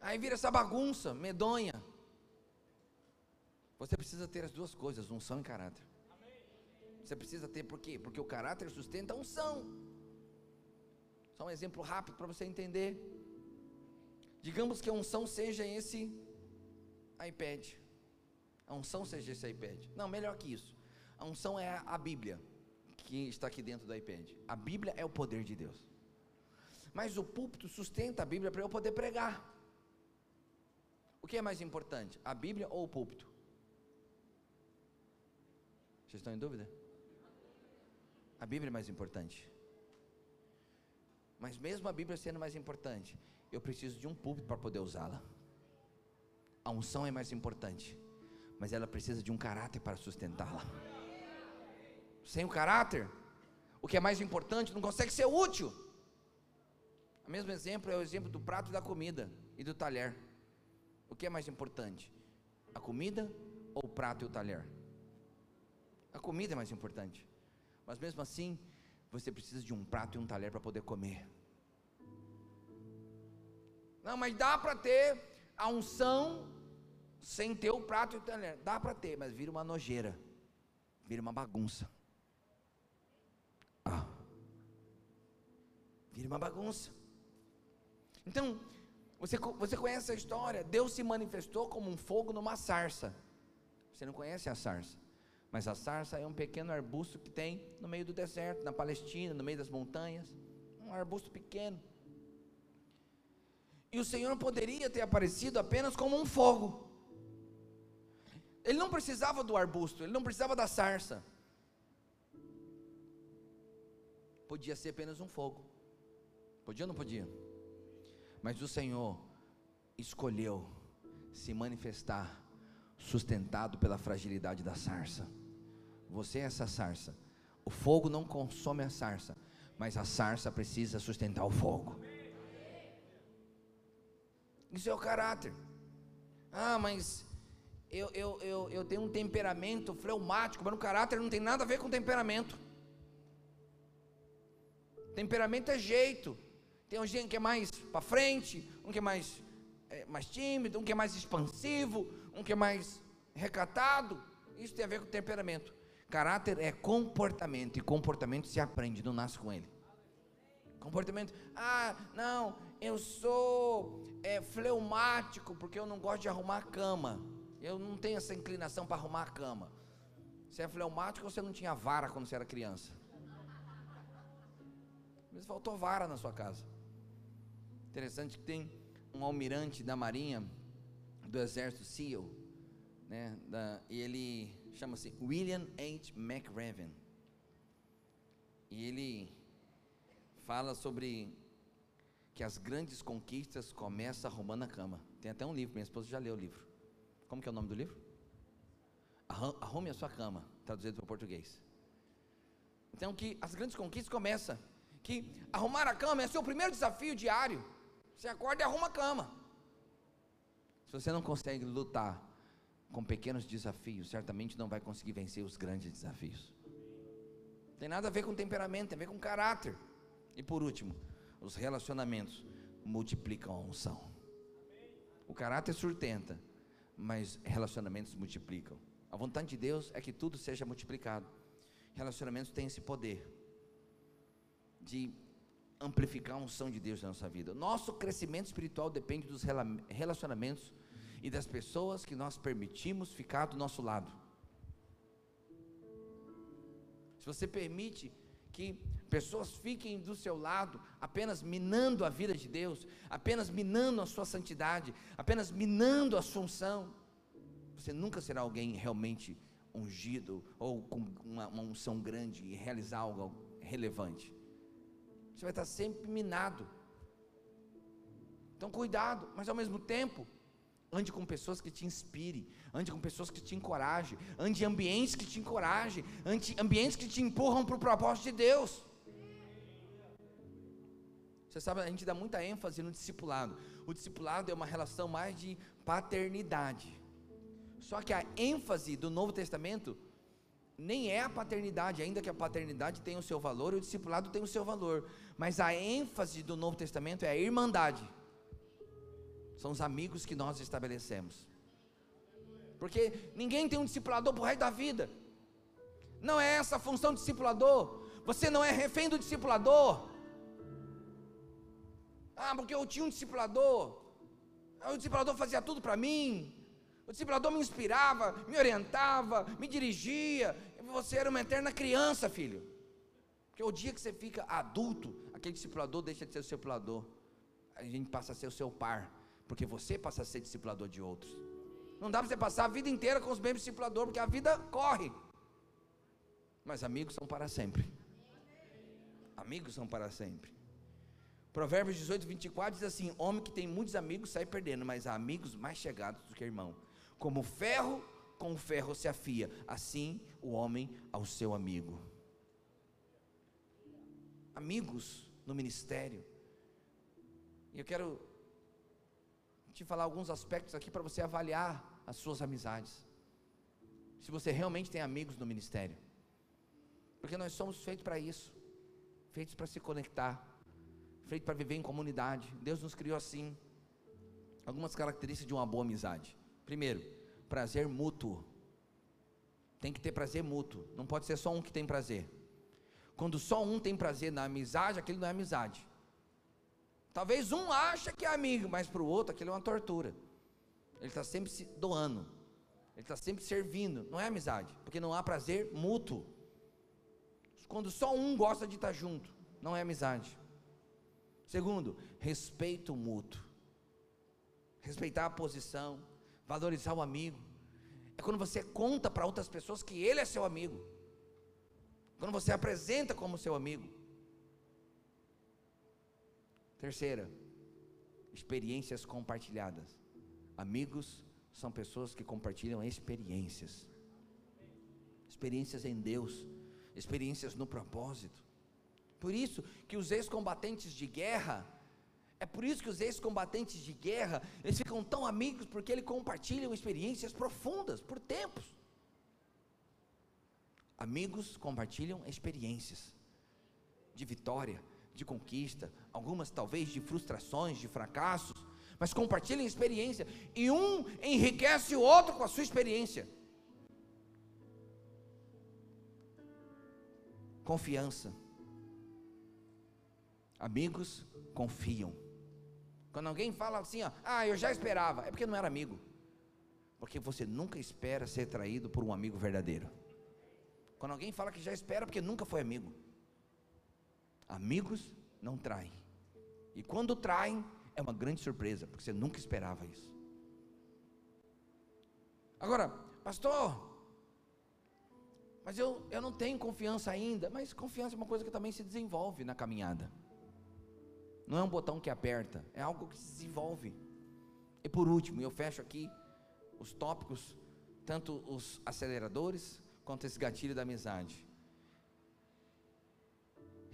Aí vira essa bagunça medonha. Você precisa ter as duas coisas, unção e caráter. Você precisa ter por quê? Porque o caráter sustenta a unção. Só um exemplo rápido para você entender. Digamos que a unção seja esse iPad. A unção seja esse iPad. Não, melhor que isso. A unção é a Bíblia que está aqui dentro do iPad. A Bíblia é o poder de Deus. Mas o púlpito sustenta a Bíblia para eu poder pregar. O que é mais importante, a Bíblia ou o púlpito? Vocês estão em dúvida? A Bíblia é mais importante. Mas mesmo a Bíblia sendo mais importante, eu preciso de um púlpito para poder usá-la. A unção é mais importante, mas ela precisa de um caráter para sustentá-la. Sem o caráter, o que é mais importante não consegue ser útil. O mesmo exemplo é o exemplo do prato e da comida e do talher. O que é mais importante? A comida ou o prato e o talher? A comida é mais importante. Mas mesmo assim, você precisa de um prato e um talher para poder comer. Não, mas dá para ter a unção sem ter o prato e o talher. Dá para ter, mas vira uma nojeira. Vira uma bagunça. Ah. Vira uma bagunça. Então, você, você conhece a história? Deus se manifestou como um fogo numa sarça. Você não conhece a sarça? Mas a sarça é um pequeno arbusto que tem no meio do deserto, na Palestina, no meio das montanhas. Um arbusto pequeno. E o Senhor poderia ter aparecido apenas como um fogo. Ele não precisava do arbusto, ele não precisava da sarça. Podia ser apenas um fogo. Podia ou não podia? Mas o Senhor escolheu se manifestar sustentado pela fragilidade da sarça. Você é essa sarça. O fogo não consome a sarça, mas a sarça precisa sustentar o fogo. Isso é o caráter. Ah, mas eu, eu, eu, eu tenho um temperamento fleumático, mas no caráter não tem nada a ver com temperamento. Temperamento é jeito. Tem um que é mais para frente, um que é mais, é, mais tímido, um que é mais expansivo, um que é mais recatado. Isso tem a ver com temperamento. Caráter é comportamento, e comportamento se aprende, não nasce com ele. Comportamento, ah, não, eu sou é, fleumático porque eu não gosto de arrumar a cama. Eu não tenho essa inclinação para arrumar a cama. Você é fleumático ou você não tinha vara quando você era criança? Mas faltou vara na sua casa. Interessante que tem um almirante da marinha do exército SEAL, né, da, e ele chama-se William H. McRaven. E ele fala sobre que as grandes conquistas começam arrumando a cama. Tem até um livro, minha esposa já leu o livro. Como que é o nome do livro? Arrume a sua cama, traduzido para o português. Então que as grandes conquistas começam. Que arrumar a cama é seu primeiro desafio diário. Você acorda e arruma a cama. Se você não consegue lutar com pequenos desafios, certamente não vai conseguir vencer os grandes desafios. Tem nada a ver com temperamento, tem a ver com caráter. E por último, os relacionamentos multiplicam a unção. O caráter sustenta, mas relacionamentos multiplicam. A vontade de Deus é que tudo seja multiplicado. Relacionamentos têm esse poder de amplificar a unção de Deus na nossa vida. Nosso crescimento espiritual depende dos relacionamentos e das pessoas que nós permitimos ficar do nosso lado. Se você permite que pessoas fiquem do seu lado, apenas minando a vida de Deus, apenas minando a sua santidade, apenas minando a sua unção, você nunca será alguém realmente ungido ou com uma, uma unção grande e realizar algo relevante. Você vai estar sempre minado. Então, cuidado, mas ao mesmo tempo, Ande com pessoas que te inspirem, ande com pessoas que te encorajem, ande em ambientes que te encorajem, ande ambientes que te empurram para o propósito de Deus. Você sabe, a gente dá muita ênfase no discipulado. O discipulado é uma relação mais de paternidade. Só que a ênfase do Novo Testamento nem é a paternidade, ainda que a paternidade tenha o seu valor e o discipulado tem o seu valor. Mas a ênfase do Novo Testamento é a irmandade. São os amigos que nós estabelecemos. Porque ninguém tem um discipulador o resto da vida. Não é essa a função do discipulador. Você não é refém do discipulador. Ah, porque eu tinha um discipulador. Ah, o discipulador fazia tudo para mim. O discipulador me inspirava, me orientava, me dirigia. Você era uma eterna criança, filho. Porque o dia que você fica adulto, aquele discipulador deixa de ser o discipulador. A gente passa a ser o seu par. Porque você passa a ser discipulador de outros. Não dá para você passar a vida inteira com os mesmos discipuladores, porque a vida corre. Mas amigos são para sempre. Amigos são para sempre. Provérbios 18, 24 diz assim: Homem que tem muitos amigos sai perdendo, mas há amigos mais chegados do que irmão. Como ferro com ferro se afia, assim o homem ao seu amigo. Amigos no ministério. E eu quero te falar alguns aspectos aqui para você avaliar as suas amizades. Se você realmente tem amigos no ministério. Porque nós somos feitos para isso feitos para se conectar feito para viver em comunidade. Deus nos criou assim. Algumas características de uma boa amizade. Primeiro, prazer mútuo. Tem que ter prazer mútuo. Não pode ser só um que tem prazer. Quando só um tem prazer na amizade, aquilo não é amizade. Talvez um acha que é amigo, mas para o outro aquilo é uma tortura. Ele está sempre se doando. Ele está sempre servindo. Não é amizade, porque não há prazer mútuo. Quando só um gosta de estar junto, não é amizade. Segundo, respeito mútuo. Respeitar a posição, valorizar o amigo. É quando você conta para outras pessoas que ele é seu amigo. Quando você apresenta como seu amigo. Terceira, experiências compartilhadas. Amigos são pessoas que compartilham experiências. Experiências em Deus, experiências no propósito. Por isso que os ex-combatentes de guerra, é por isso que os ex-combatentes de guerra, eles ficam tão amigos porque eles compartilham experiências profundas por tempos. Amigos compartilham experiências de vitória, de conquista, algumas talvez de frustrações, de fracassos, mas compartilham experiência e um enriquece o outro com a sua experiência. Confiança. Amigos confiam. Quando alguém fala assim, ó, ah, eu já esperava, é porque não era amigo. Porque você nunca espera ser traído por um amigo verdadeiro. Quando alguém fala que já espera, porque nunca foi amigo. Amigos não traem. E quando traem, é uma grande surpresa, porque você nunca esperava isso. Agora, pastor, mas eu, eu não tenho confiança ainda. Mas confiança é uma coisa que também se desenvolve na caminhada. Não é um botão que aperta, é algo que se desenvolve. E por último, eu fecho aqui os tópicos, tanto os aceleradores quanto esse gatilho da amizade.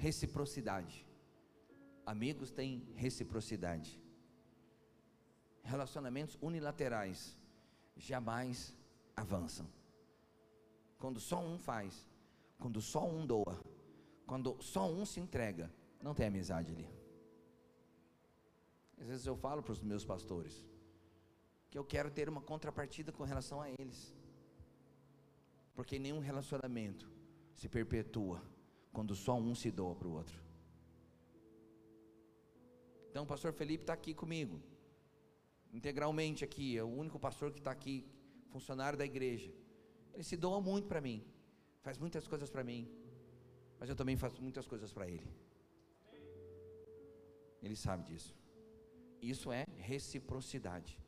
Reciprocidade. Amigos têm reciprocidade. Relacionamentos unilaterais jamais avançam. Quando só um faz, quando só um doa, quando só um se entrega, não tem amizade ali. Às vezes eu falo para os meus pastores que eu quero ter uma contrapartida com relação a eles. Porque nenhum relacionamento se perpetua quando só um se doa para o outro. Então o pastor Felipe está aqui comigo, integralmente aqui, é o único pastor que está aqui, funcionário da igreja. Ele se doa muito para mim, faz muitas coisas para mim, mas eu também faço muitas coisas para ele. Ele sabe disso. Isso é reciprocidade.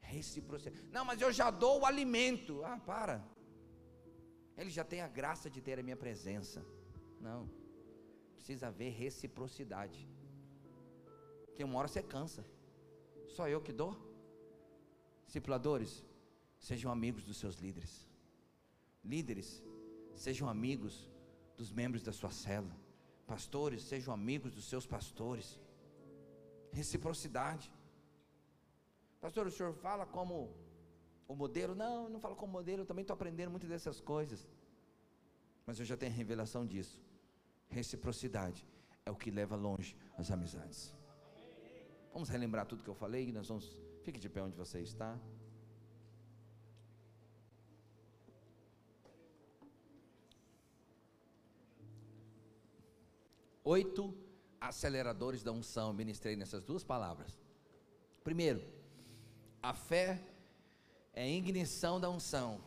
Reciprocidade. Não, mas eu já dou o alimento. Ah, para. Ele já tem a graça de ter a minha presença. Não. Precisa haver reciprocidade. Porque uma hora você cansa. Só eu que dou. Discipuladores, sejam amigos dos seus líderes. Líderes, sejam amigos dos membros da sua célula. Pastores, sejam amigos dos seus pastores. Reciprocidade. Pastor, o senhor fala como o modelo? Não, eu não falo como modelo, eu também estou aprendendo muitas dessas coisas. Mas eu já tenho revelação disso. Reciprocidade é o que leva longe as amizades. Vamos relembrar tudo que eu falei, nós vamos. Fique de pé onde você está. Oito aceleradores da unção, ministrei nessas duas palavras. Primeiro, a fé é ignição da unção.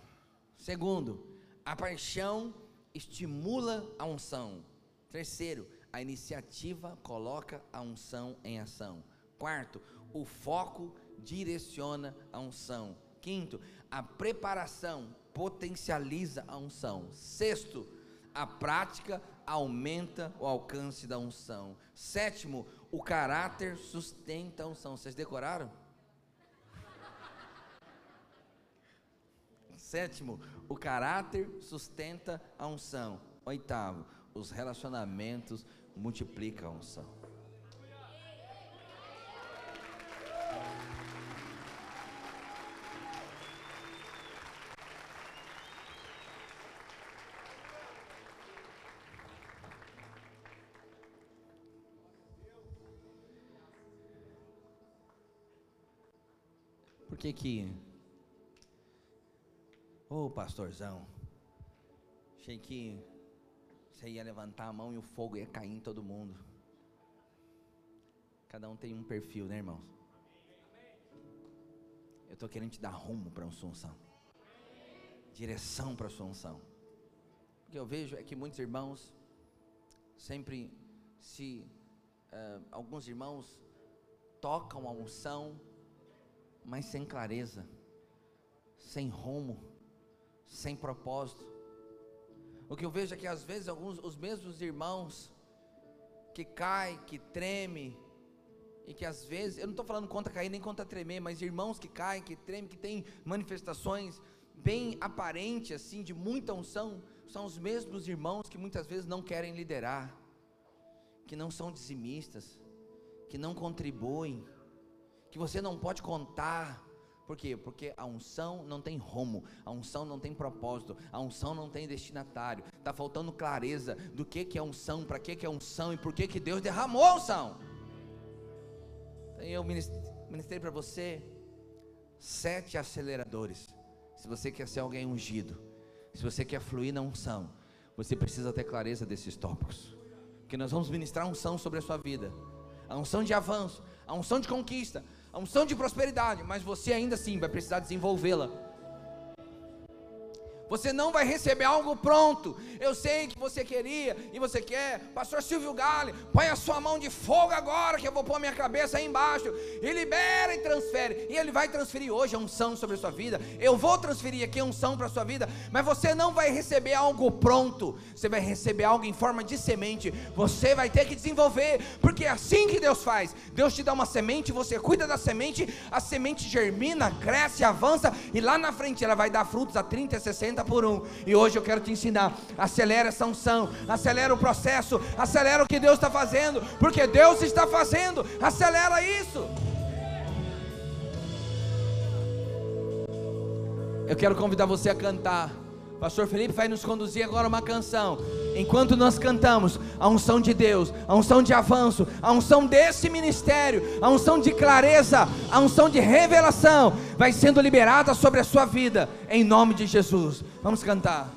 Segundo, a paixão estimula a unção. Terceiro, a iniciativa coloca a unção em ação. Quarto, o foco direciona a unção. Quinto, a preparação potencializa a unção. Sexto, a prática aumenta o alcance da unção. Sétimo, o caráter sustenta a unção. Vocês decoraram? Sétimo, o caráter sustenta a unção. Oitavo, os relacionamentos multiplicam a unção. Por que que Ô oh, pastorzão, achei que você ia levantar a mão e o fogo ia cair em todo mundo. Cada um tem um perfil, né, irmãos? Eu estou querendo te dar rumo para a unção, direção para a sua unção. O que eu vejo é que muitos irmãos sempre se uh, alguns irmãos tocam a unção, mas sem clareza, sem rumo sem propósito. O que eu vejo é que às vezes alguns os mesmos irmãos que caem, que tremem, e que às vezes, eu não estou falando contra cair nem contra tremer, mas irmãos que caem, que tremem, que têm manifestações bem aparentes, assim, de muita unção, são os mesmos irmãos que muitas vezes não querem liderar, que não são dizimistas, que não contribuem, que você não pode contar, por quê? Porque a unção não tem rumo, a unção não tem propósito, a unção não tem destinatário. Está faltando clareza do que, que é unção, para que, que é unção e por que, que Deus derramou a unção. Então eu ministrei para você sete aceleradores. Se você quer ser alguém ungido, se você quer fluir na unção, você precisa ter clareza desses tópicos. Que nós vamos ministrar unção sobre a sua vida, a unção de avanço, a unção de conquista, a unção de prosperidade, mas você ainda assim vai precisar desenvolvê-la. Você não vai receber algo pronto. Eu sei que você queria e você quer. Pastor Silvio Gale, põe a sua mão de fogo agora, que eu vou pôr minha cabeça aí embaixo. E libera e transfere. E ele vai transferir hoje a unção sobre a sua vida. Eu vou transferir aqui a unção para a sua vida. Mas você não vai receber algo pronto. Você vai receber algo em forma de semente. Você vai ter que desenvolver. Porque é assim que Deus faz. Deus te dá uma semente, você cuida da semente. A semente germina, cresce, avança. E lá na frente ela vai dar frutos a 30, 60 por um. E hoje eu quero te ensinar. Acelera essa unção, acelera o processo, acelera o que Deus está fazendo, porque Deus está fazendo. Acelera isso. Eu quero convidar você a cantar. Pastor Felipe vai nos conduzir agora uma canção. Enquanto nós cantamos, a unção de Deus, a unção de avanço, a unção desse ministério, a unção de clareza, a unção de revelação vai sendo liberada sobre a sua vida, em nome de Jesus. Vamos cantar.